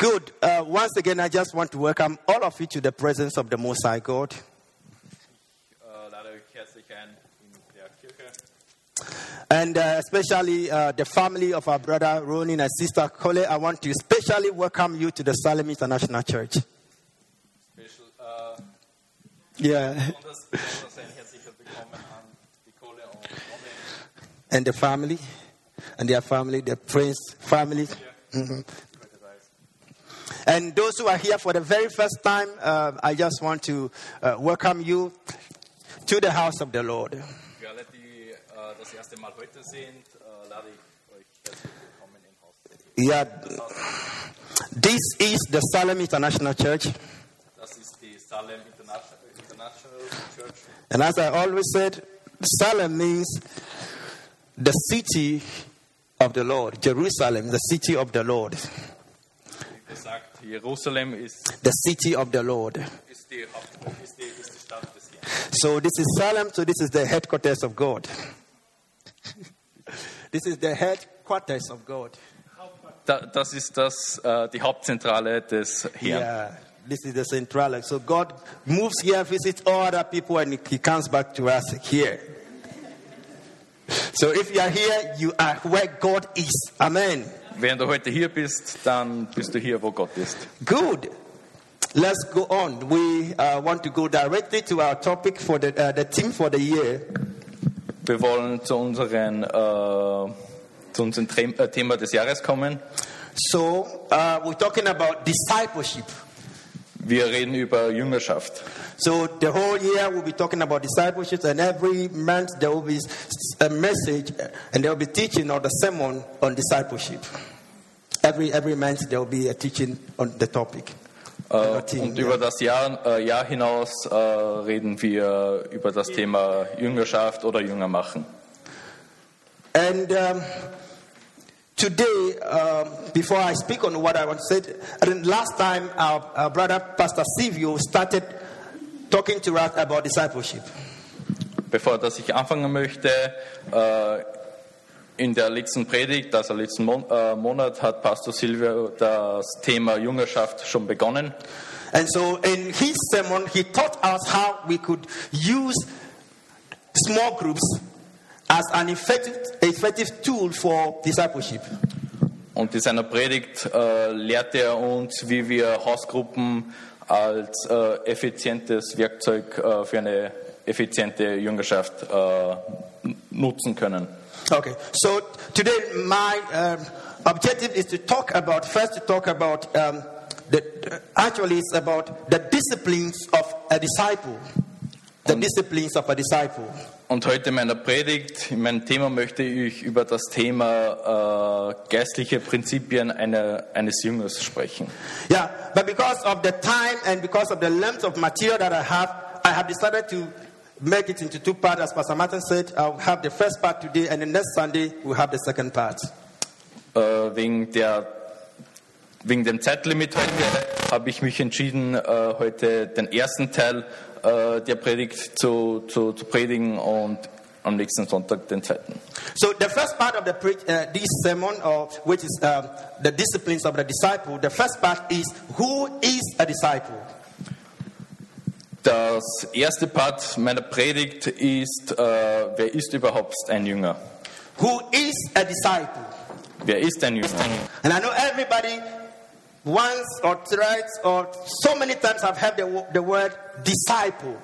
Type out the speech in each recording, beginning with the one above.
Good. Uh, once again, I just want to welcome all of you to the presence of the Most High God. And uh, especially uh, the family of our brother Ronin and sister Kole, I want to especially welcome you to the Salem International Church. Special, Yeah, and the family, and their family, the Prince family. Mhm. Heute da ist. And those who are here for the very first time, uh, I just want to uh, welcome you to the house of the Lord. Für alle, die das erste Mal heute sind, lade ich euch herzlich willkommen im Haus. Yeah, this is the Salem International Church. das ist die Salem International, International Church. And as I always said, Salem means the city of the Lord. Jerusalem, the city of the Lord. Wie gesagt, Jerusalem ist, Jerusalem is the city of the Lord. ist, die, Haupt, ist, die, ist Stadt des So this is Salem, so this is the headquarters of God. this is the headquarters of God. Da, das ist das, äh, die Hauptzentrale des Herrn. Yeah, this is the central. So God moves here, visits all other people, and he comes back to us here. So if you are here, you are where God is. Amen. Wenn du heute hier bist, dann bist du hier, wo Gott ist. Good. Let's go on. We uh, want to go directly to our topic for the, uh, the theme for the year. Wir wollen zu, unseren, äh, zu unserem äh, Thema des Jahres kommen. So uh, we're talking about discipleship. Wir reden über Jüngerschaft. So the whole year we'll be talking about discipleship, and every month there will be a message, uh, and there will be teaching or the sermon on discipleship. Every every month there will be a teaching on the topic. Äh, Team, und über das Jahr, äh, Jahr hinaus äh, reden wir über das Thema Jüngerschaft oder Jünger machen. And um, today, um, before I speak on what I want to say, I think last time our, our brother Pastor Silvio started talking to us about discipleship. Bevor dass ich anfangen möchte, äh, in der letzten Predigt, also letzten Mon äh, Monat, hat Pastor Silvio das Thema Jüngerschaft schon begonnen. And so in his sermon, he taught us how we could use small groups as an effective, effective tool for discipleship. Und in seiner Predigt äh, lehrte er uns, wie wir Hausgruppen als äh, effizientes Werkzeug äh, für eine effiziente Jüngerschaft äh, nutzen können. Okay, so today my um, objective is to talk about first to talk about um, the actually it's about the disciplines of a disciple, the disciplines of a disciple. Und heute in meiner Predigt, in meinem Thema möchte ich über das Thema äh, geistliche Prinzipien einer, eines Jüngers sprechen. Yeah, but because of the time and because of the length of material that I have, I have decided to make it into two parts. As Pastor Martin said, I'll have the first part today, and the next Sunday we'll have the second part. Äh, wegen, der, wegen dem Zeitlimit heute habe ich mich entschieden, äh, heute den ersten Teil äh, der Predigt zu, zu, zu predigen und am nächsten Sonntag den zweiten. So the first part of the pre- uh, this sermon, or which is um, the disciplines of the disciple, the first part is who is a disciple. Das erste Part meiner Predigt ist, äh, wer ist überhaupt ein Jünger? Who is a disciple? Wer ist ein Jünger? And I know everybody once or thrice or so many times have heard the, the word disciple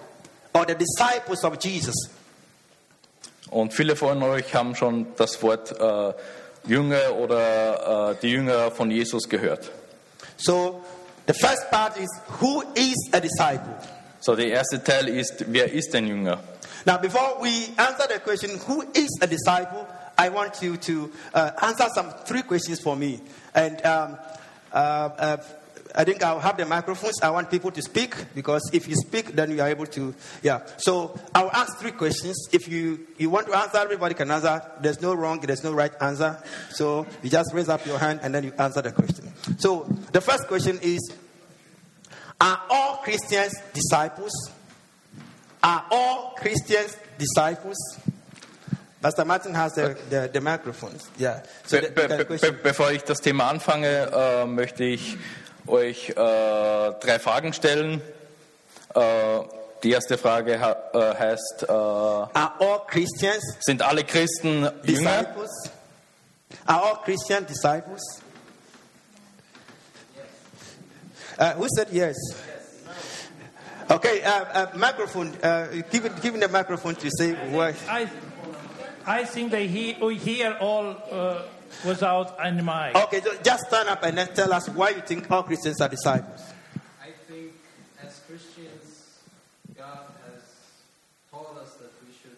or the disciples of Jesus. Und viele von euch haben schon das Wort äh, Jünger oder äh, die Jünger von Jesus gehört. So the first part is who is a disciple. So, der erste Teil ist, wer ist ein Jünger? Now, before we answer the question, who is a disciple, I want you to uh, answer some three questions for me. And um, uh, uh, I think I'll have the microphones. I want people to speak because if you speak, then you are able to. Yeah. So I'll ask three questions. If you, you want to answer, everybody can answer. There's no wrong, there's no right answer. So you just raise up your hand and then you answer the question. So the first question is Are all Christians disciples? Are all Christians disciples? Pastor Martin has the, the, the microphones. Yeah. So Be be the be question, bevor ich das Thema anfange, äh, möchte ich euch äh, drei Fragen stellen. Äh, die erste Frage ha- äh, heißt, äh, Are all Christians sind alle Christen Jünger? disciples? Are all Christian disciples? Uh, who said yes? Okay, uh, uh, microphone. Uh, give, it, give him the microphone to say what. I, I think they hear, we hear all uh, without any mic. Okay, ju- just stand up and then tell us why you think all Christians are disciples. I think as Christians, God has told us that we should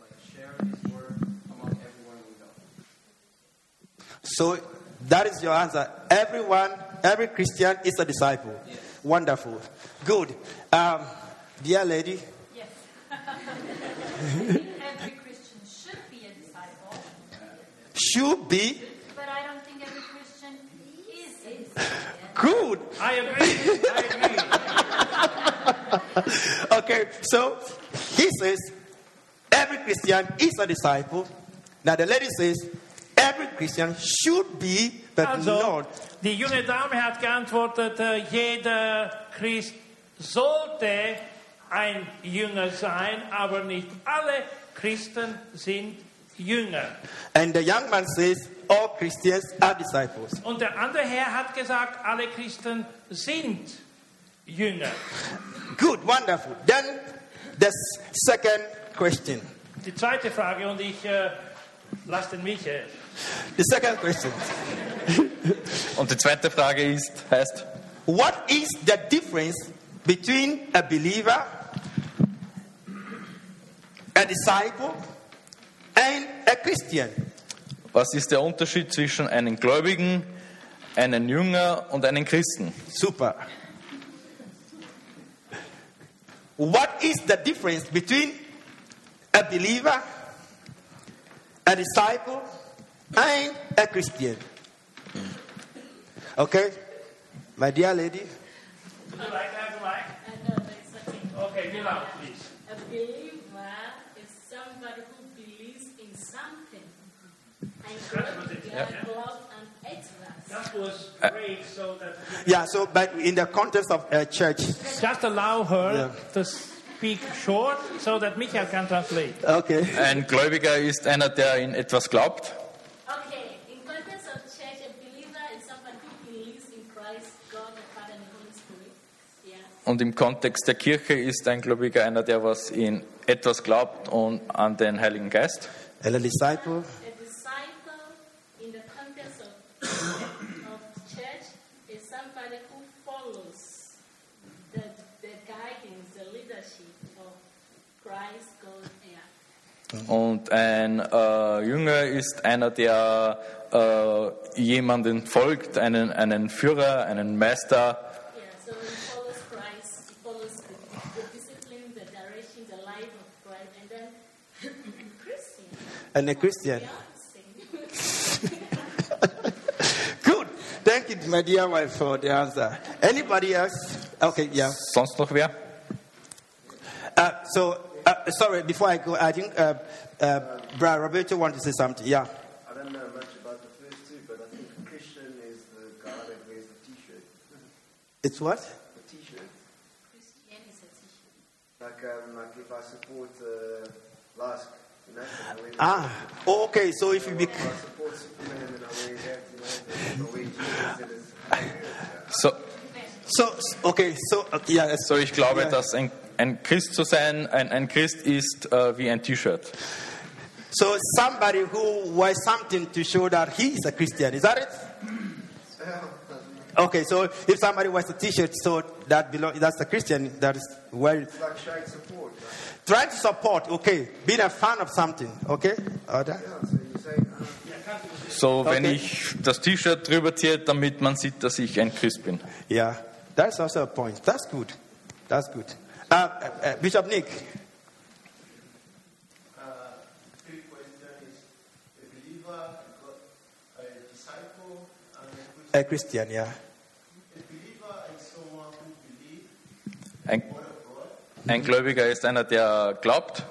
like share His word among everyone we know. So that is your answer. Everyone, every Christian is a disciple. Wonderful. Good. Um, dear lady, Yes. every Christian should be a disciple, should be but I don't think every Christian is a good. I agree. I agree. Okay, so he says every Christian is a disciple. Now the lady says every Christian should be, but Also, not. die junge Dame hat geantwortet, äh, jeder Christ sollte ein Jünger sein, aber nicht alle Christen sind Jünger. And the young man says all Christians are disciples. Und der andere Herr hat gesagt, alle Christen sind Jünger. Good, wonderful. Then the second question. Die zweite Frage, und ich äh, lasse den Michael. The second question. Und die zweite Frage ist, heißt, What is the difference between a believer, a disciple, and a Christian? was ist der Unterschied zwischen einem Gläubigen, einem Jünger und einem Christen? Super. What is the difference between a believer, a disciple, and a Christian? Mm. Okay, my dear lady. Would you like to have the mic? I know exactly. Okay, be loud, please. A believer is somebody who believes in something. And Absolutely. God loves and hates us. That was uh, great, so that Yeah, so but in the context of a church, just allow her to speak short, so that Michael can translate. okay. Ein Gläubiger ist einer, der in etwas glaubt. Okay, in context of church, a believer is somebody who believes in Christ, God, the Father, and the Holy Spirit. Yeah. Und im Kontext der Kirche ist ein Gläubiger einer, der was in etwas glaubt und an den Heiligen Geist. And a disciple, A Und ein äh, Jünger ist einer, der äh, jemanden folgt, einen, einen Führer, einen Meister. Yeah, so Christ, the, the discipline, the direction, the life of Christ, and then Christian. and a Christian. Good. Thank you, my dear wife, for the answer. Anybody else? Okay, yeah. Sonst noch wer? Uh, so, uh, sorry, before I go, I think uh, uh, Brother Roberto wanted to say something. Yeah. I don't know much about the first two, but I think Christian is the guy that wears the t-shirt. It's what? The t-shirt. Christian is a teacher. Like, um, like if I support uh, Lask, you know, then I Ah, okay. So if you be, I support Superman, then I wear that, you know, then I wear Jesus, then it's... So, so okay. So yeah. so ich glaube, Yeah. dass ein, ein Christ zu sein, ein, ein Christ ist äh, wie ein T-Shirt. So somebody who wears something to show that he is a Christian. Is that it? Okay. So if somebody wears a T-shirt, so that belong, that's a Christian. That is well It's like showing support. Right? trying to support. Okay, being a fan of something. Okay. So say, uh, So, wenn Okay. ich das T-Shirt drüber ziehe, damit man sieht, dass ich ein Christ bin. Yeah, that's also a point. That's good. That's good. Uh, uh, uh, Bishop Nick. Is a Christian, yeah. A believer is someone who believes Ein, ein Gläubiger ist einer, der glaubt.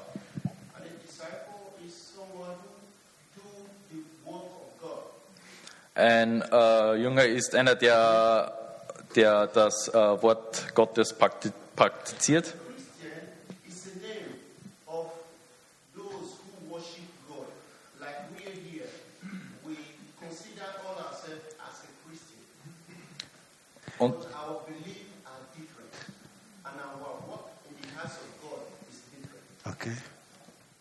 Ein äh, Jünger ist einer, der der das äh, Wort Gottes prakti- praktiziert. Und. Okay.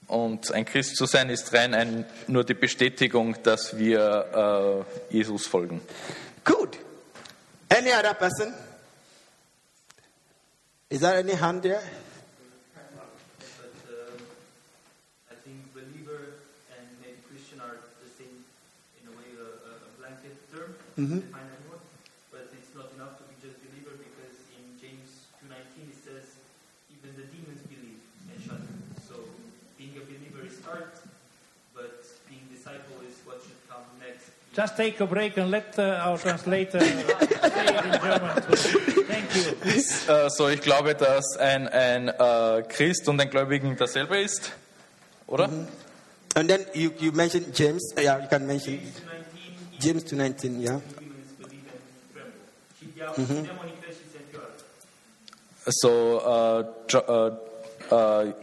Und ein Christ zu sein ist rein ein, nur die Bestätigung, dass wir äh, Jesus folgen. Good. Any other person? Is there any hand there? But I think believer and maybe Christian are the same, in a way, a, a a blanket term to define anyone. But it's not enough to be just believer because in James 2.19 it says, even the demons believe and shudder. So being a believer is hard, but being disciple is what should come next. Just take a break and let uh, our translator say it in German. Thank you. Äh, so, ich glaube, dass ein, ein äh, Christ und ein Gläubigen dasselbe ist, oder? And then you, you mentioned James. Uh, Yeah, you can mention James 2.19, James 2.19, yeah. si sente So, äh, Jo-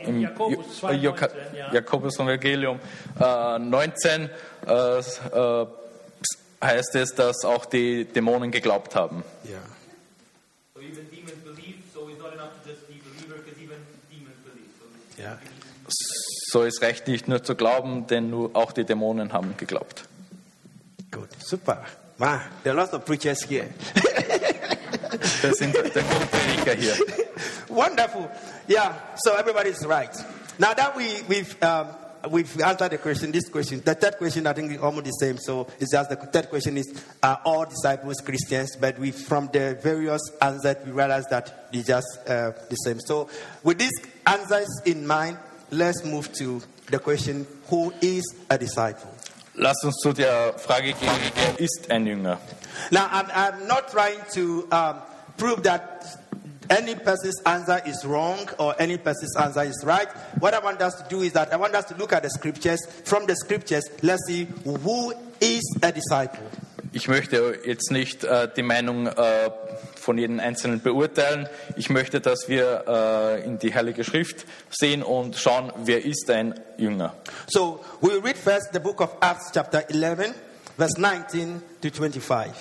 im Jakobus Jo- 2,19, Joka- ja. Jakobus Evangelium äh, 19 äh, äh, heißt es, dass auch die Dämonen geglaubt haben. Yeah. So believe, so it's not enough to just be believer because even demons believe. So this Yeah. So, es reicht nicht nur zu glauben, denn nur auch die Dämonen haben geglaubt. Good. Super. Wow. There are lots of preachers here. Das sind der Prediger hier. Wonderful. Yeah. So everybody's right. Now that we we've um, we've answered the question, this question, the third question I think is almost the same. So it's just the third question is are all disciples Christians? But we from the various answers we realize that it's just uh, the same. So with these answers in mind, let's move to the question: Who is a disciple? Lass uns zu der Frage gehen, wer ist ein Jünger? Now, I'm, I'm not trying to um, prove that any person's answer is wrong or any person's answer is right. What I want us to do is that I want us to look at the scriptures. From the scriptures, let's see who is a disciple. Ich möchte jetzt nicht äh, die Meinung äh, von jedem Einzelnen beurteilen. Ich möchte, dass wir äh, in die Heilige Schrift sehen und schauen, wer ist ein Jünger. So we'll read first the book of Acts, chapter 11, verse 19 to 25.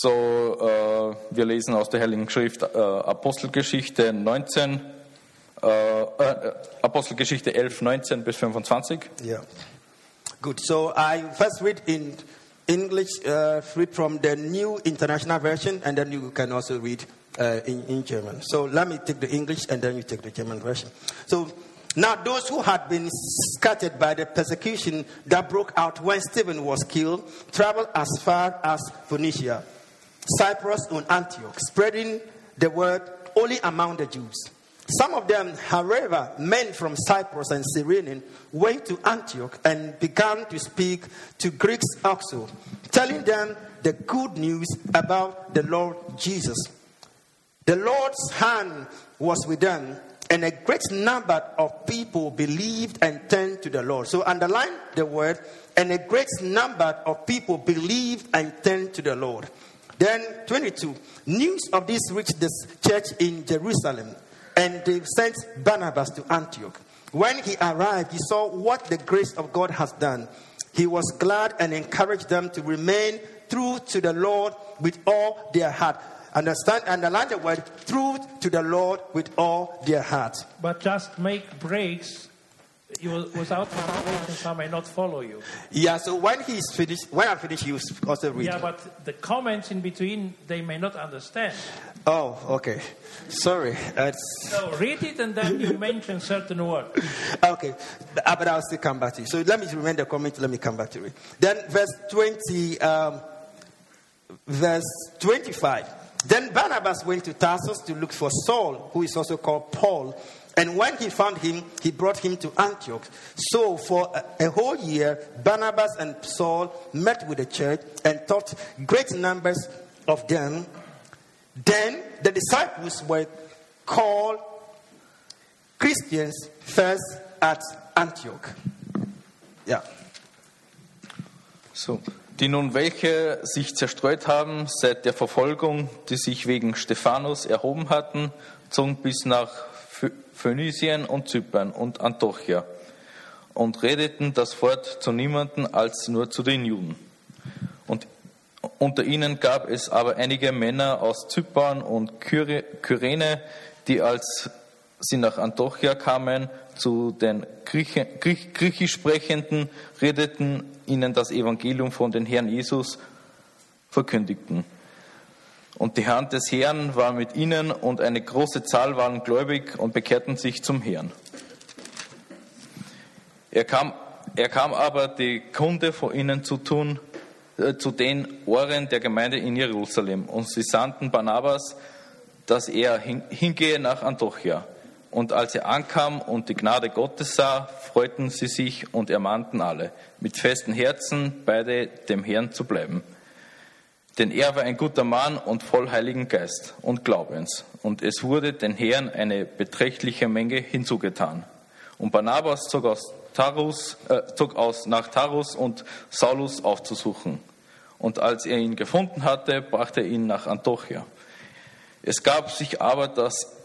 So, äh, wir lesen aus der Heiligen Schrift äh, Apostelgeschichte 19, äh, äh, Apostelgeschichte 11, 19 bis 25. Yeah. Good. So I first read in English, uh, read from the New International Version, and then you can also read uh, in, in German. So let me take the English, and then you take the German version. So now those who had been scattered by the persecution that broke out when Stephen was killed traveled as far as Phoenicia, Cyprus, and Antioch, spreading the word only among the Jews. Some of them, however, men from Cyprus and Cyrene, went to Antioch and began to speak to Greeks also, telling them the good news about the Lord Jesus. The Lord's hand was with them, and a great number of people believed and turned to the Lord. So underline the word, and a great number of people believed and turned to the Lord. Then 22, news of this reached the church in Jerusalem, and they sent Barnabas to Antioch. When he arrived, he saw what the grace of God has done. He was glad and encouraged them to remain true to the Lord with all their heart. Understand, underline the word true to the Lord with all their heart. But just make breaks. You without translation, some may not follow you. Yeah, so when he's finished, when I finish, you also read. Yeah, but the comments in between, they may not understand. Oh, okay. Sorry. That's, So read it and then you mention certain words. okay. Uh, But I'll still come back to you. So let me remember the comment. Let me come back to it. Then verse 20, um, verse 25. Then Barnabas went to Tarsus to look for Saul, who is also called Paul. And when he found him, he brought him to Antioch. So for a, a whole year, Barnabas and Saul met with the church and taught great numbers of them. Then the disciples were called Christians first at Antioch. Yeah. So, Die nun welche sich zerstreut haben seit der Verfolgung, die sich wegen Stephanus erhoben hatten, zogen bis nach Phö- Phönizien und Zypern und Antiochia und redeten das Wort zu niemanden als nur zu den Juden. Und unter ihnen gab es aber einige Männer aus Zypern und Kyre- Kyrene, die als sie nach Antiochia kamen, zu den Griechen, Griech, Griechisch sprechenden, redeten ihnen das Evangelium von den Herrn Jesus, verkündigten. Und die Hand des Herrn war mit ihnen und eine große Zahl waren gläubig und bekehrten sich zum Herrn. Er kam, er kam aber die Kunde vor ihnen zu tun, äh, zu den Ohren der Gemeinde in Jerusalem. Und sie sandten Barnabas, dass er hin, hingehe nach Antiochia. Und als er ankam und die Gnade Gottes sah, freuten sie sich und ermahnten alle, mit festen Herzen beide dem Herrn zu bleiben. Denn er war ein guter Mann und voll Heiligen Geist und Glaubens. Und es wurde den Herrn eine beträchtliche Menge hinzugetan. Und Barnabas zog aus, Tarus, äh, zog aus nach Tarus und Saulus aufzusuchen. Und als er ihn gefunden hatte, brachte er ihn nach Antiochia. Es gab sich aber, dass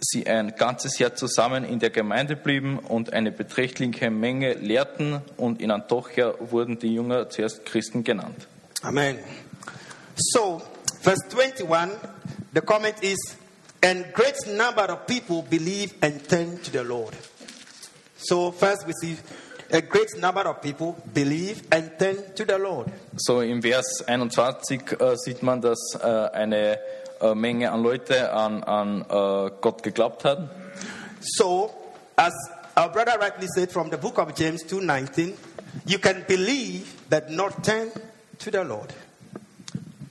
sie ein ganzes Jahr zusammen in der Gemeinde blieben und eine beträchtliche Menge lehrten. Und in Antiochia wurden die Jünger zuerst Christen genannt. Amen. So, verse 21, the comment is, and great number of people believe and turn to the Lord. So, first we see a great number of people believe and turn to the Lord. So im Vers 21 äh, sieht man, dass äh, eine äh, Menge an Leute an, an äh, Gott geglaubt hat. So, as our brother rightly said from the book of James 2:19, you can believe but not turn to the Lord.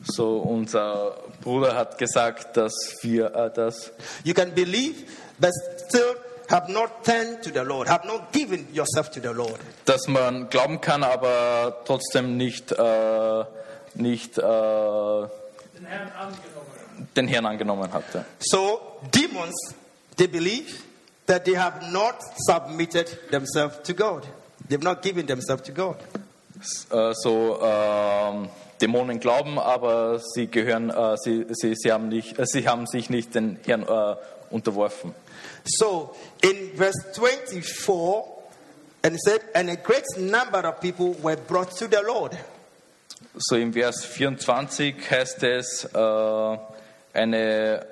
So unser Bruder hat gesagt, dass wir äh, das You can believe but still have not turned to the Lord, have not given yourself to the Lord. dass man glauben kann, aber trotzdem nicht, äh, nicht äh, Den Herrn angenommen. Den Herrn angenommen hatte. So demons, they believe that they have not submitted themselves to God. They've not given themselves to God. Äh, so ähm, Dämonen glauben, aber sie gehören, äh, sie, sie, sie, haben nicht, äh, sie haben sich nicht den Herrn äh, unterworfen. So in verse 24, and it said, and a great number of people were brought to the Lord. So im Vers 24 heißt es, äh, uh, eine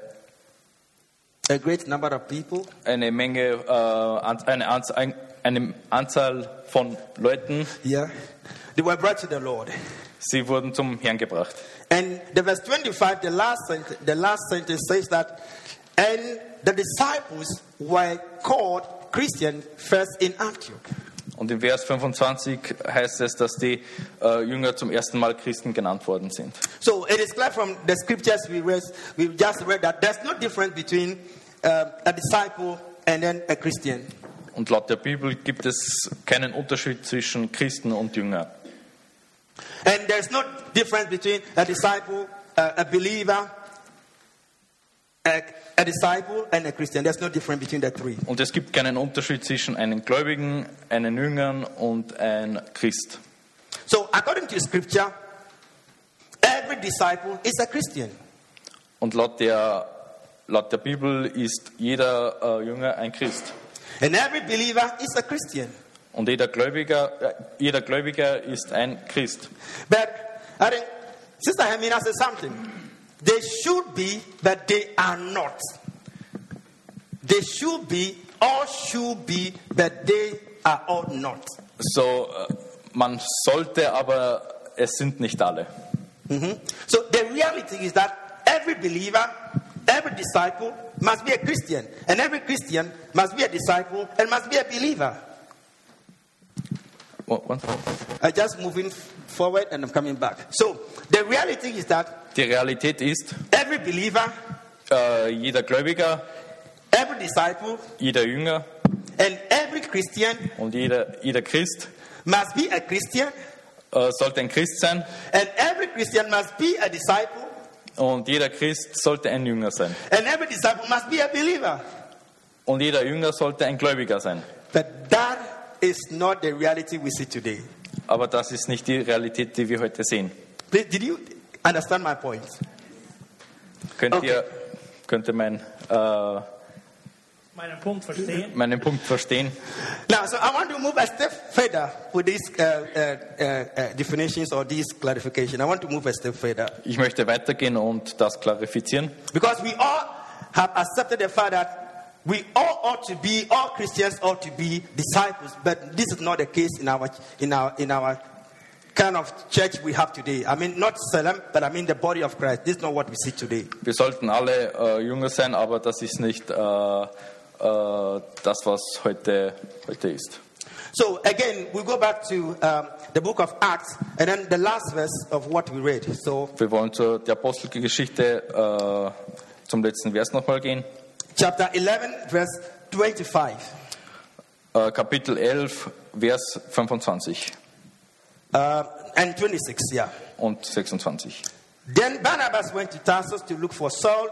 A great number of people. eine Menge, äh, an- eine, eine Anzahl von Leuten, Yeah. They were brought to the Lord. sie wurden zum Herrn gebracht. And the verse 25, the last sentence, the last sentence says that, and the disciples were called Christian first in Antioch. Und im Vers 25 heißt es, dass die äh, Jünger zum ersten Mal Christen genannt worden sind. So it is clear from the scriptures we read, we just read that there's no difference between um, a disciple and then a Christian. Und laut der Bibel gibt es keinen Unterschied zwischen Christen und Jünger. And there's no difference between a disciple, uh, a believer, a, disciple, and a Christian. There's no difference between the three. Und es gibt keinen Unterschied zwischen einem Gläubigen, einem Jüngern und einem Christ. So according to scripture, every disciple is a Christian. Und laut der, laut der Bibel ist jeder äh, Jünger ein Christ. And every believer is a Christian. Und jeder Gläubiger, äh, jeder Gläubiger ist ein Christ. But I think Sister Hermina said something. They should be, but they are not. They should be, all should be, but they are all not. So, äh, man sollte, aber es sind nicht alle. Mhm. So the reality is that every believer, every disciple must be a Christian, and every Christian must be a disciple and must be a believer. One- I'm uh, just moving forward and I'm coming back. So the reality is that Die Realität ist, every believer, uh, äh, jeder Gläubiger, every disciple, jeder Jünger and every Christian und jeder, jeder Christ must be a Christian, äh, sollte ein Christ sein and every Christian must be a disciple, und jeder Christ sollte ein Jünger sein. and every disciple must be a believer. Und jeder Jünger sollte ein Gläubiger sein. But that is not the reality we see today. aber das ist nicht die Realität, die wir heute sehen. Did, did you understand my point? Könnt Okay. ihr könnt ihr mein, äh, Meinen Punkt verstehen? meinen Punkt verstehen? Now, so I want to move a step further with these uh, uh, uh, uh, definitions or these clarification. I want to move a step further Ich möchte weitergehen und das klarifizieren, because we all have accepted the fact that we all ought to be, all Christians ought to be disciples, but this is not the case in our in our in our kind of church we have today. I mean, not Salem, but I mean the body of Christ. This is not what we see today. wir sollten alle äh, Jünger sein, aber das ist nicht äh, äh, das, was heute, heute ist. So again, we go back to um, the book of Acts, and then the last verse of what we read. So Wir wollen zur der Apostelgeschichte äh, zum letzten Vers nochmal gehen. Chapter 11, verse 25. Äh, Kapitel 11, Vers 25 Uh, and 26, yeah. und 26. Then Barnabas went to Tarsus to look for Saul.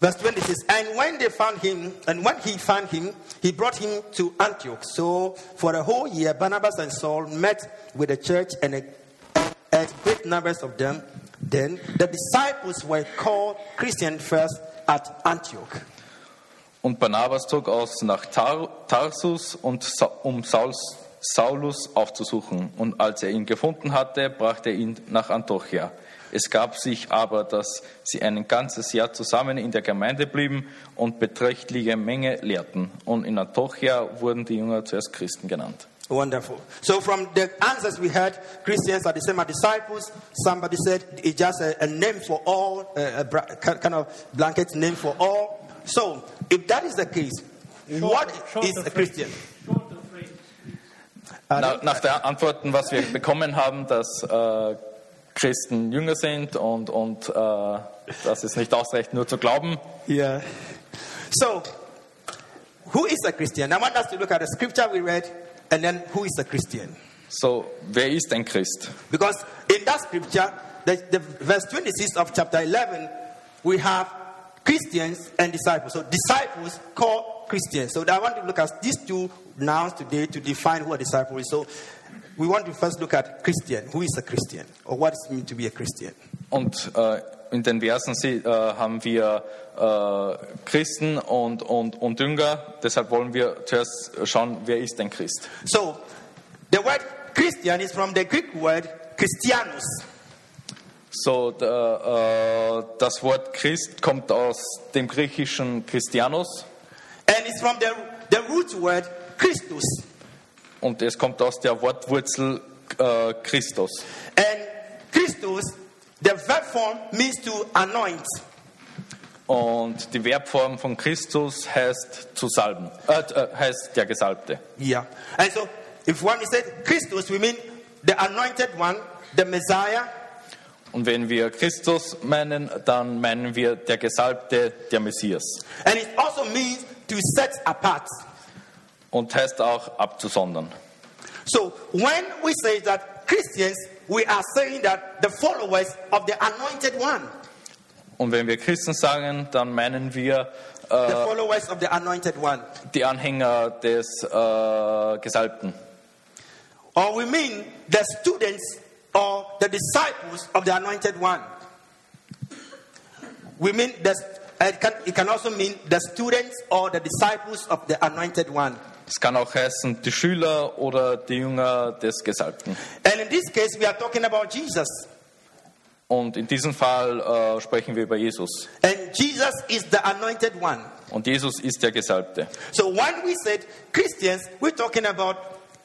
Verse 26, and when they found him, and when he found him, he brought him to Antioch. So for a whole year, Barnabas and Saul met with the church and a, and great numbers of them. Then the disciples were called Christian first at Antioch. Und Barnabas zog aus nach Tar Tarsus, und um Saulus aufzusuchen. Und als er ihn gefunden hatte, brachte er ihn nach Antiochia. Es gab sich aber, dass sie ein ganzes Jahr zusammen in der Gemeinde blieben und beträchtliche Menge lehrten. Und in Antiochia wurden die Jünger zuerst Christen genannt. Wonderful. So from the answers we had, Christians are the same as disciples. Somebody said it's just a, a name for all, a, a bra- kind of blanket name for all. So if that is the case, what Shorter is a. Christian? Shorter phrase. Na, nach der Antworten, was wir bekommen haben, dass äh, Christen Jünger sind und, und äh, dass es nicht ausreicht, nur zu glauben. Yeah. So, who is a Christian? I want us to look at the scripture we read and then who is a Christian. So, wer ist ein Christ? Because in that scripture, the, the verse 26 of chapter 11, we have Christians and disciples. So disciples call Christians. So I want to look at these two nouns today to define who a disciple is. So we want to first look at Christian. Who is a Christian? Or what does it mean to be a Christian? Und äh, in den Versen äh, haben wir äh, Christen und, und, und Jünger. Deshalb wollen wir zuerst schauen, wer ist ein Christ? So the word Christian is from the Greek word Christianus. So, der, äh, das Wort Christ kommt aus dem griechischen Christianus And it's from the, the root word Christus. und es kommt aus der Wortwurzel äh, Christus. And Christus, the verb form means to anoint. Und die Verbform von Christus heißt zu salben, äh, äh, heißt der Gesalbte. Yeah. And so if when we say Christus, we mean the anointed one, the Messiah, Und wenn wir Christus meinen, dann meinen wir der Gesalbte, der Messias. and it also means to set apart. Und heißt auch abzusondern. So when we say that Christians, we are saying that the followers of the anointed one, Und wenn wir Christen sagen, dann meinen wir äh, the äh, followers of the anointed one. die Anhänger des äh, Gesalbten. Or we mean the students or the disciples of the anointed one. We mean the, uh, it, can, it can also mean the students or the disciples of the anointed one. Es kann auch heißen, die Schüler oder die Jünger des Gesalbten. And in this case, we are talking about Jesus. Und in diesem Fall äh, sprechen wir über Jesus. And Jesus is the anointed one. Und Jesus ist der Gesalbte. So when we said Christians, we're talking about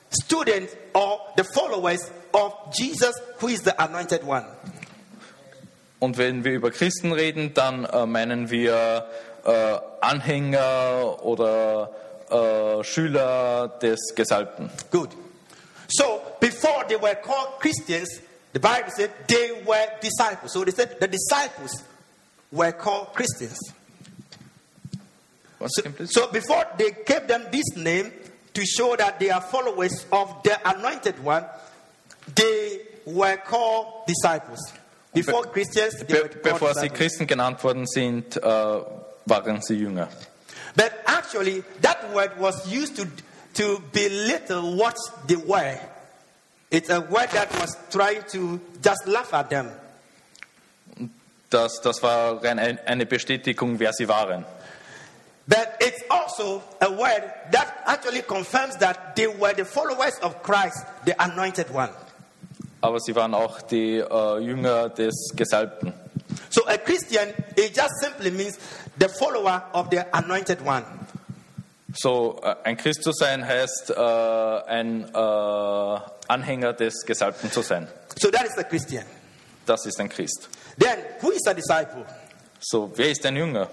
students or the followers of Jesus, who is the anointed one. Und wenn wir über Christen reden, dann äh, meinen wir äh, Anhänger oder äh, Schüler des Gesalbten. Good. So before they were called Christians, the Bible said they were disciples. So they said the disciples were called Christians. So, so before they gave them this name to show that they are followers of the anointed one, they were called disciples. Before Christians, they Be were called bevor sie. Christen genannt worden sind, äh, waren sie Jünger. But actually, that word was used to, to belittle what they were. It's a word that was trying to just laugh at them. Das, das war eine Bestätigung, wer sie waren. But it's also a word that actually confirms that they were the followers of Christ, the anointed one. Aber sie waren auch die äh, Jünger des Gesalbten. So a Christian, it just simply means the follower of the anointed one. So, äh, ein Christ zu sein heißt, äh, ein äh, Anhänger des Gesalbten zu sein. So that is a Christian. Das ist ein Christ. Then, who is a disciple? So, wer ist ein Jünger?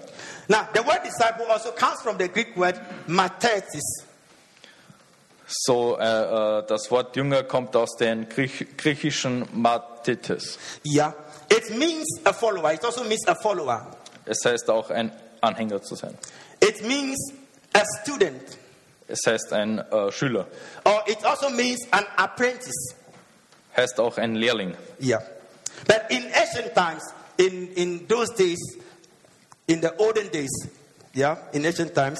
Now, the word disciple also comes from the Greek word mathetes. So, äh, äh, das Wort Jünger kommt aus dem Griech griechischen Mathetes. Yeah. It means a follower. It also means a follower. Es heißt auch ein Anhänger zu sein. It means a student. Es heißt ein äh, Schüler. Or it also means an apprentice. Heißt auch ein Lehrling. Yeah. But in ancient times, in, in those days, in the olden days, yeah, in ancient times,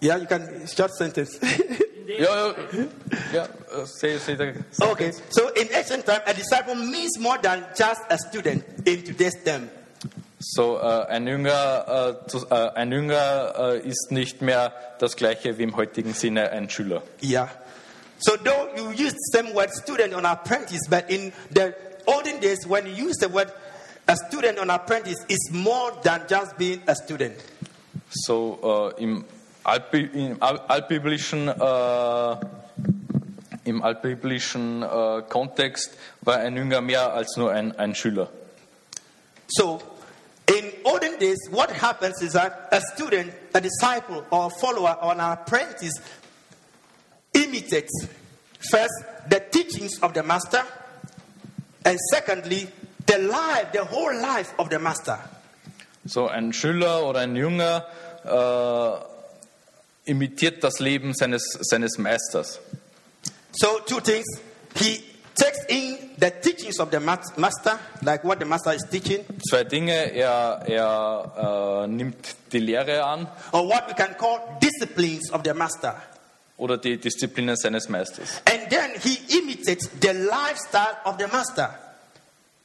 yeah, you can, short sentence. Ja, ja, ja äh, say, say the okay, so in ancient time, a disciple means more than just a student in today's term. So, äh, ein Jünger, äh, zu, äh, ein Jünger äh, ist nicht mehr das gleiche wie im heutigen Sinne ein Schüler. Yeah. So though you use the same word student or apprentice, but in the olden days when you use the word a student or apprentice, it's more than just being a student. So, äh, im, Altbi im Al altbiblischen, äh, im altbiblischen äh, Kontext war ein Jünger mehr als nur ein, ein Schüler. So in olden days, what happens is that a student, a disciple, or a follower, or an apprentice imitates first the teachings of the master, and secondly, the life, the whole life of the master. So, ein Schüler oder ein Jünger äh, imitiert das Leben seines, seines Meisters. So, two things. He takes in the teachings of the ma- master, like what the master is teaching, Zwei Dinge, er, er äh, nimmt die Lehre an or what we can call disciplines of the master. oder die Disziplinen seines Meisters. And then he imitates the lifestyle of the master.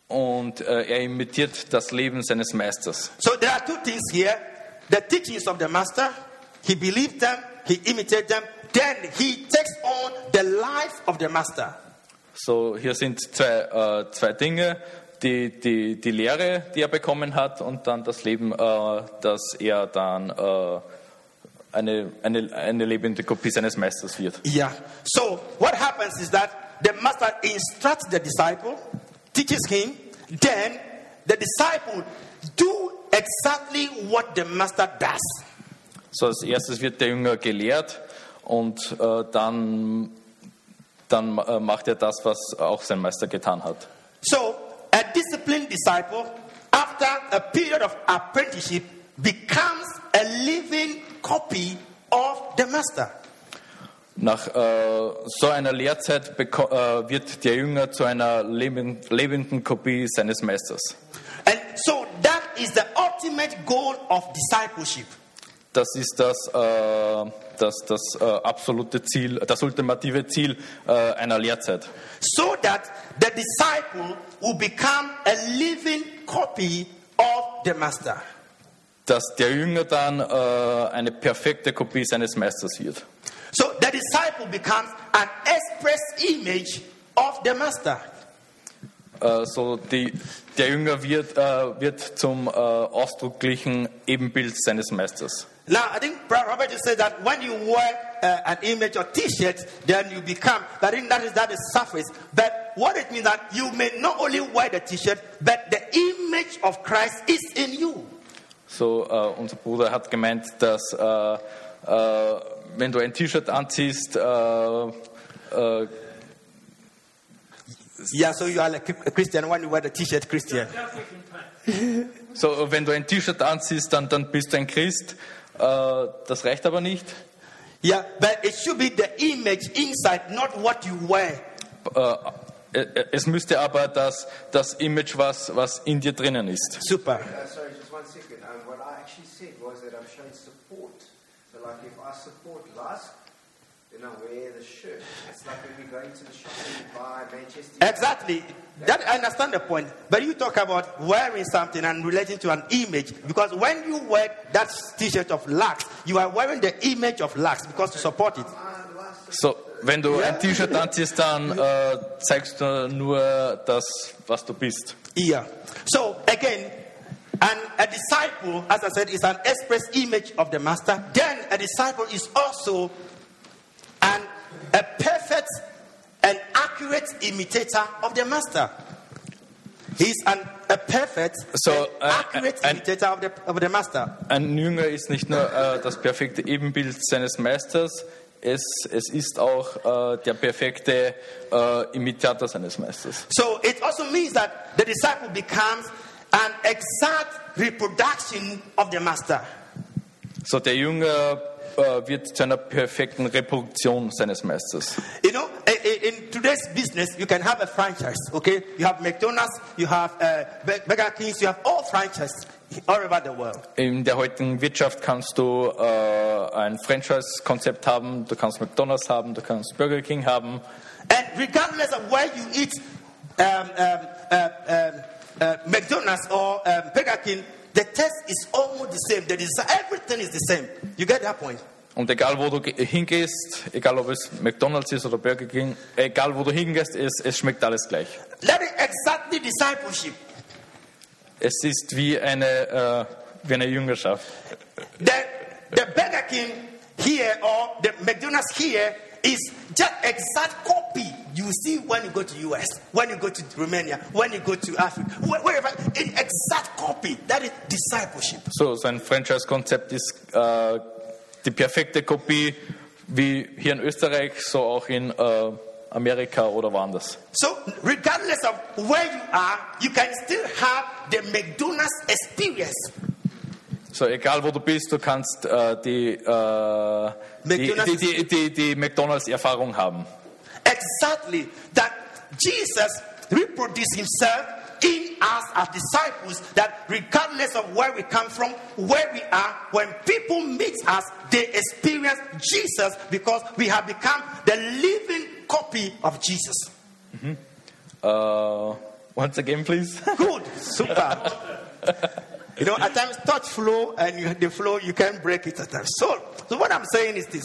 Und äh, er imitiert das Leben seines Meisters. So there are two things here the teachings of the master, he believed them, he imitated them, then he takes on the life of the master. So, hier sind zwei, äh, zwei Dinge, die, die, die Lehre, die er bekommen hat und dann das Leben, äh, das er dann äh, eine, eine, eine lebende Kopie seines Meisters wird. Yeah. So what happens is that the master instructs the disciple, teaches him, then the disciple do exactly what the master does. So, als erstes wird der Jünger gelehrt und äh, dann, dann äh, macht er das, was auch sein Meister getan hat. So a disciplined disciple, after a period of apprenticeship, becomes a living copy of the master. Nach äh, so einer Lehrzeit äh, wird der Jünger zu einer lebend, lebenden Kopie seines Meisters. And so that is the ultimate goal of discipleship. Das ist das, äh, das, das äh, absolute Ziel, das ultimative Ziel äh, einer Lehrzeit. So that the disciple will become a living copy of the master. Dass der Jünger dann äh, eine perfekte Kopie seines Meisters wird. So the disciple becomes an express image of the master. Äh, so die, der Jünger wird, äh, wird zum ausdrücklichen Ebenbild seines Meisters. Now, I think Robert just said that when you wear uh, an image or T-shirt, then you become. I think that is that is surface. But what it means that you may not only wear the T-shirt, but the image of Christ is in you. So, äh, unser Bruder hat gemeint, dass äh, äh, wenn du ein T-Shirt anziehst, äh, Yeah, so you are like a Christian when you wear the T-shirt, Christian. so, wenn du ein T-Shirt anziehst, dann, dann bist du ein Christ. Äh, das reicht aber nicht. Yeah, but it should be the image inside, not what you wear. Äh, äh, es müsste aber das, das Image, was, was in dir drinnen ist. Super. Uh, sorry, just one second. Um, what I actually said was that I'm showing support. So, like, if I support Lusk, then No, wear the shirt. It's like when we go into the shop and buy Manchester. Exactly. That I understand the point. But you talk about wearing something and relating to an image because when you wear that T-shirt of Lux, you are wearing the image of Lux because to support it. So, wenn du ein T-Shirt anziehst, dann äh, zeigst du nur das, was du bist. Yeah. So again, and a disciple, as I said, is an express image of the master. Then a disciple is also an a perfect accurate imitator of the master. He's an, a perfect So, uh, accurate and- imitator of the, of the master. Ein Jünger ist nicht nur äh, das perfekte Ebenbild seines Meisters, es, es ist auch äh, der perfekte äh, Imitator seines Meisters. So it also means that the disciple becomes an exact reproduction of the master. So, der Jünger wird zu einer perfekten Reproduktion seines Meisters. You know, in today's business, you can have a franchise, okay? You have McDonald's, you have uh, Burger Kings, you have all franchises all over the world. In der heutigen Wirtschaft kannst du äh, ein Franchise-Konzept haben, du kannst McDonalds haben, du kannst Burger King haben. And regardless of where you eat um, um, uh, um, uh, McDonald's or um, Burger King, the taste is almost the same. The desi- everything is the same. You get that point? Und egal wo du ge- hingehst, egal ob es McDonalds ist oder Burger King, egal wo du hingehst, es, es schmeckt alles gleich. That is exactly discipleship. Es ist wie eine, äh, wie eine Jüngerschaft. The, the Burger King here or the McDonald's here is just exact copy you see when you go to US, when you go to Romania, when you go to Africa, wh- wherever, in exact copy. That is discipleship. So, so ein Franchise-Konzept ist äh, die perfekte Kopie, wie hier in Österreich, so auch in äh, Amerika oder woanders. So regardless of where you are, you can still have the McDonald's experience. So, egal wo du bist, du kannst äh, die, äh, die, die, die, die McDonalds-Erfahrung haben. Exactly. That Jesus reproduced himself in us as disciples, that regardless of where we come from, where we are, when people meet us, they experience Jesus because we have become the living copy of Jesus. Uh, once again, please. Good, super. you know, at times thoughts flow and you, the flow you can't break it at times. So, so what I'm saying is this.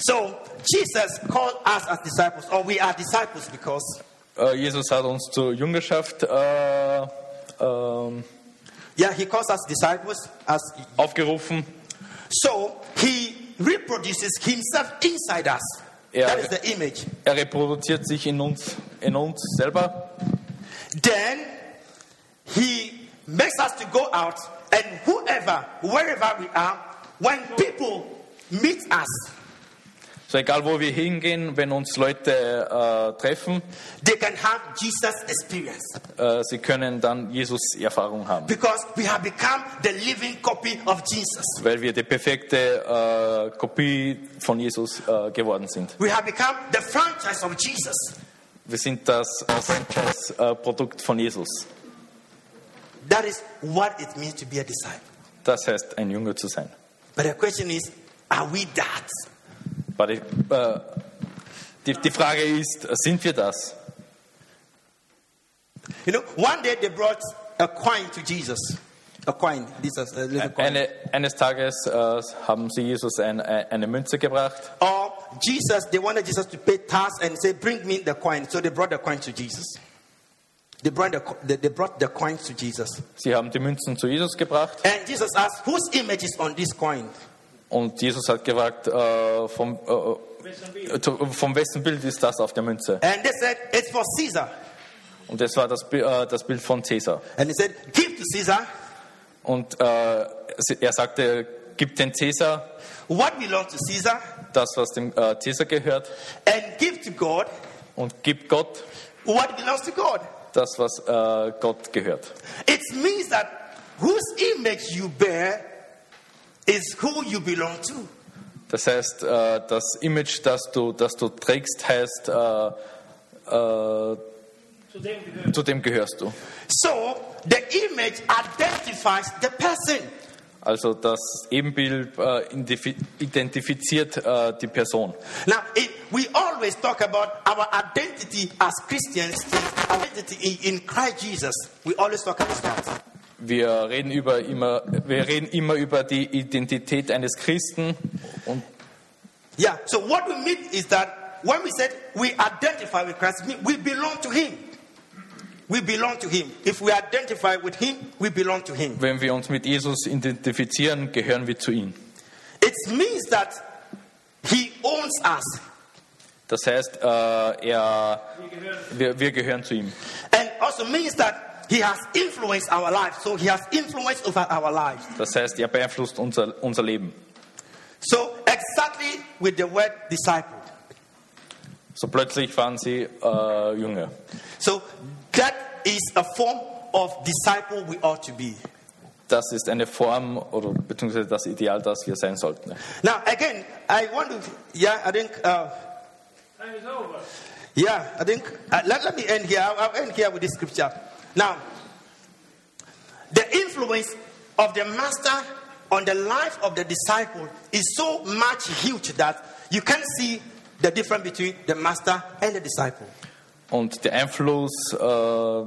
So Jesus called us as disciples, or we are disciples because Jesus hat uns zur Jüngerschaft äh, ähm, yeah, he calls us disciples as aufgerufen. so he reproduces himself inside us. Yeah. That is the image. Er reproduziert sich in uns, in uns selber. Then he makes us to go out and whoever, wherever we are, when people meet us, So egal wo wir hingehen, wenn uns Leute äh, treffen, they can have Jesus experience. äh, sie können dann Jesus Erfahrung haben, Because we have become the living copy of Jesus. weil wir die perfekte äh, Kopie von Jesus äh, geworden sind. We have become the franchise of Jesus. Wir sind das äh, Franchise-Produkt von Jesus. That is what it means to be a disciple. Das heißt, ein Jünger zu sein. But the question is, are we that? Die, äh, die, die Frage ist, sind wir das? You know, one day they brought a coin to Jesus. A coin. Is a little coin. Eine, eines Tages äh, haben sie Jesus ein, ein, eine Münze gebracht Or Jesus, they wanted Jesus to pay tax and say, Bring me the coin. So they brought the coin to Jesus. They brought the, they brought the coins to Jesus. Sie haben die Münzen zu Jesus gebracht And Jesus asked, Whose image is on this coin? Und Jesus hat gefragt, äh, vom, äh, zu- vom wessen Bild ist das auf der Münze? And they said, It's for Caesar. Und das war das, äh, das Bild von Cäsar. And he said, Give to Caesar Und äh, er sagte, gib den Cäsar what belongs to Caesar das, was dem äh, Cäsar gehört and give to God und gib Gott what belongs to God. das, was äh, Gott gehört. It means that whose image you bear is who you belong to. Das heißt, äh, das Image, das du, das du trägst, heißt, äh, äh, Zu dem zu dem gehörst du. So the image identifies the person. Also das Ebenbild äh, identifi- identifiziert äh, die Person. Now, it, we always talk about our identity as Christians, identity in, in Christ Jesus. We always talk about that. Wir reden, über immer, wir reden immer über die Identität eines Christen und Yeah, so what we mean is that when we said we identify with Christ, we- belong to Him. We belong to Him. If we identify with Him, we belong to Him. wenn wir uns mit Jesus identifizieren, gehören wir zu ihm. It means that He owns us. Das heißt, äh, er, wir, wir gehören zu ihm. And also means that He has influenced our life. So He has influence over our lives. Das heißt, er beeinflusst unser, unser Leben. So exactly with the word disciple. So plötzlich waren sie äh, Jünger. So that is a form of disciple we ought to be. Das ist eine Form oder beziehungsweise das Ideal, das wir sein sollten. Now again, I want to. Yeah, I think. Uh, Time is over. Yeah, I think. Uh, let, let me end here. I'll, I'll end here with this scripture. Now, the influence of the master on the life of the disciple is so much huge that you can't see the difference between the master and the disciple. Und der Einfluss, äh,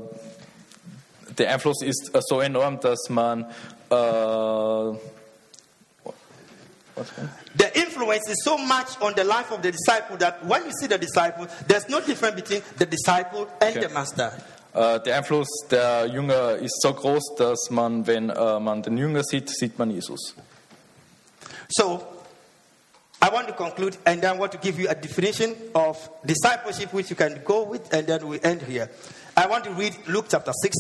der Einfluss ist äh, so enorm, dass man äh? The influence is so much on the life of the disciple that when you see the disciple, there's no difference between the disciple and Okay. the master. Äh, der Einfluss der Jünger ist so groß, dass man, wenn äh, man den Jünger sieht, sieht man Jesus. So, I want to conclude and then I want to give you a definition of discipleship which you can go with, and then we end here. I want to read Luke chapter 6,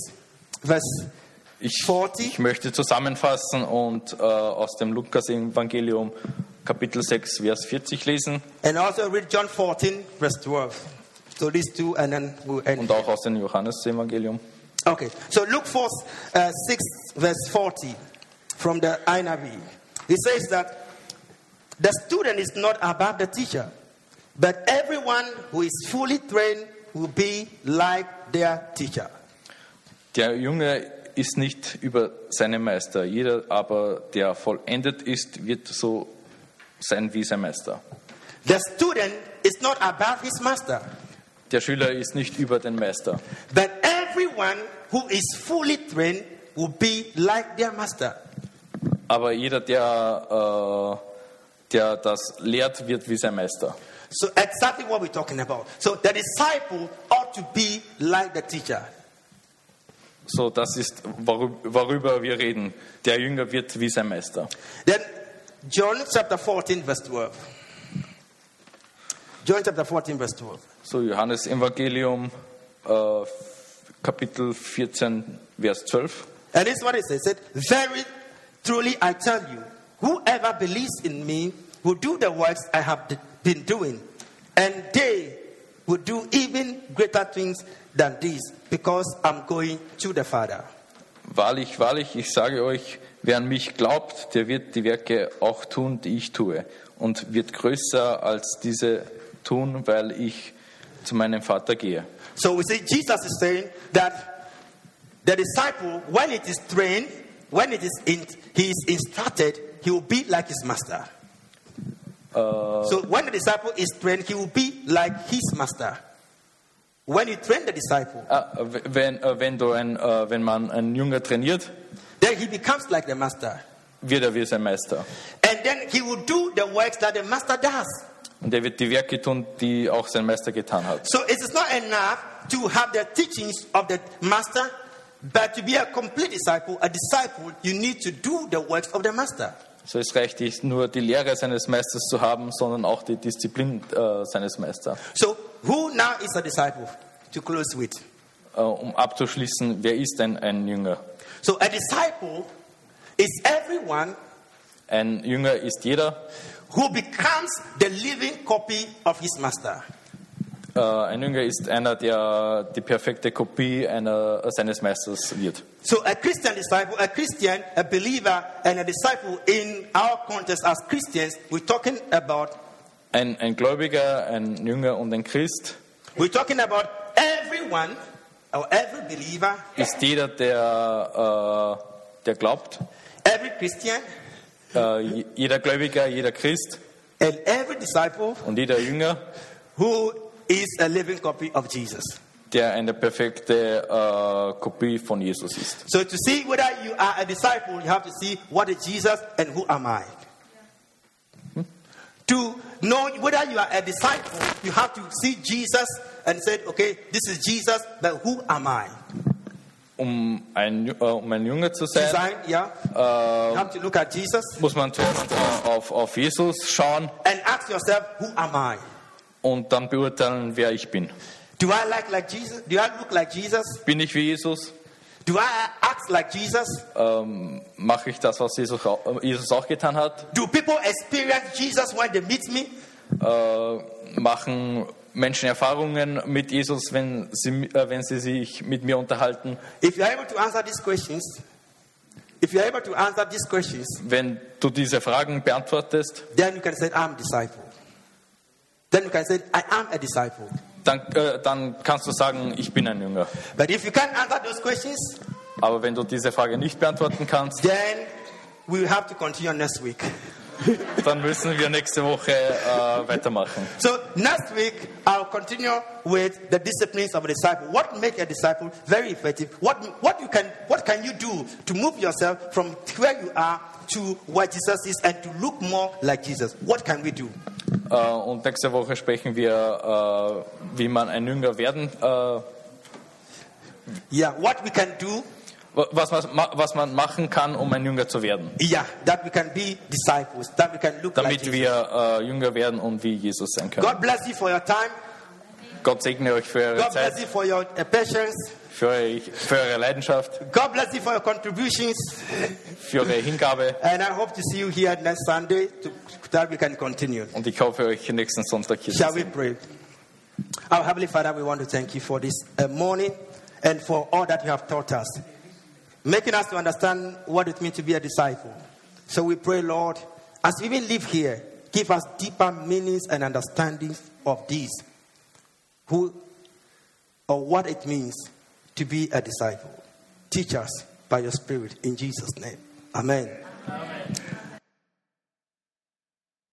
verse Ich, 40. ich möchte zusammenfassen und äh, aus dem Lukas-Evangelium Kapitel 6, Vers 40 lesen and also read John 14, verse 12. So these two, and then we'll end. und auch aus dem Johannes-Evangelium. Okay, so Luke 4, uh, 6, verse 40 from the NIV. He says that the student is not above the teacher, but everyone who is fully trained will be like their teacher. Der Junge ist nicht über seinen Meister, jeder aber, der vollendet ist, wird so sein wie sein Meister. The student is not above his master, Der Schüler ist nicht über den Meister, but everyone who is fully trained will be like their master. aber jeder, der, äh, der das lehrt, wird wie sein Meister. So, exactly what we're talking about. So, the disciple ought to be like the teacher. So, das ist, worüber, worüber wir reden. Der Jünger wird wie sein Meister. Then, John chapter 14, verse 12. John chapter 14, verse 12. So, Johannes Evangelium, äh, Kapitel 14, Vers 12. And this is what it says. It said, Very truly I tell you, whoever believes in me will do the works I have been doing, and they will do even greater things than these, because I'm going to the Father. Wahrlich, wahrlich, ich sage euch, wer an mich glaubt, der wird die Werke auch tun, die ich tue, und wird größer als diese tun, weil ich zu meinem Vater gehe. So we see Jesus is saying that the disciple, when it is trained, when it is in, he is instructed, he will be like his master. Uh, so when the disciple is trained, he will be like his master. When you train the disciple, uh, w- wenn, äh, uh, wenn, du ein, äh, wenn man einen Jünger trainiert, then he becomes like the master. wird er wie sein Meister. And then he will do the works that the master does. Und er wird die Werke tun, die auch sein Meister getan hat. So it is not enough to have the teachings of the master, but to be a complete disciple, a disciple, you need to do the works of the master. So es reicht nicht nur die Lehre seines Meisters zu haben, sondern auch die Disziplin äh, seines Meisters. So who now is a disciple? To close with. Äh, um abzuschließen, wer ist denn ein Jünger? So a disciple is everyone Ein Jünger ist jeder, who becomes the living copy of his master. Uh, äh, ein Jünger ist einer, der uh, die perfekte Kopie einer, uh, seines Meisters wird. So a Christian disciple, a Christian, a believer, and a disciple in our context as Christians, we're talking about Ein, ein Gläubiger, ein Jünger und ein Christ we're talking about everyone or every believer ist jeder, der, äh, der glaubt, every Christian Äh, jeder Gläubiger, jeder Christ and every disciple und jeder Jünger, who is a living copy of Jesus. der eine perfekte äh, Kopie von Jesus ist. So to see whether you are a disciple, you have to see what is Jesus and who am I. Hmm? To know whether you are a disciple, you have to see Jesus and say, okay, this is Jesus, but who am I? Um ein, äh, um ein Jünger zu sein, Design, yeah. you have to look at Jesus muss man zuerst äh, auf, auf Jesus schauen and ask yourself, who am I? und dann beurteilen, wer ich bin. Do I like like Jesus? Do I look like Jesus? Bin ich wie Jesus? Do I act like Jesus? Ähm, Mache ich das, was Jesus auch, äh, Jesus auch getan hat? Do people experience Jesus when they meet me? Äh, machen Menschen Erfahrungen mit Jesus, wenn sie, äh, wenn sie sich mit mir unterhalten? Wenn du diese Fragen beantwortest, then you can say, I'm a disciple. Then you can say, I am a disciple. dann, äh, dann kannst du sagen, ich bin ein Jünger. But if you can't answer those questions, Aber wenn du diese Frage nicht beantworten kannst, then we will have to continue next week. dann müssen wir nächste Woche äh, weitermachen. So next week I'll continue with the disciplines of a disciple. What make a disciple very effective? What what you can what can you do to move yourself from where you are to where Jesus is and to look more like Jesus? What can we do? Äh, und nächste Woche sprechen wir, äh, wie man ein Jünger werden, äh, Yeah, what we can do. Was, man, ma- was man machen kann, um ein Jünger zu werden. Yeah, that we can be disciples. That we can look like Damit Jesus. wir äh, Jünger werden und wie Jesus sein können. God bless you for your time. Gott segne euch für eure God bless Zeit, you for your uh, patience. für, euch, für eure Leidenschaft, God bless you for your contributions. für eure Hingabe. And I hope to see you here next Sunday to, that we can continue. Und ich hoffe, euch nächsten Sonntag hier zu Shall we sehen. pray? Our Heavenly Father, we want to thank you for this uh, morning and for all that you have taught us, making us to understand what it means to be a disciple. So we pray, Lord, as we live here, give us deeper meanings and understandings of this, who or what it means to be a disciple. Teach us by your Spirit in Jesus' name. Amen.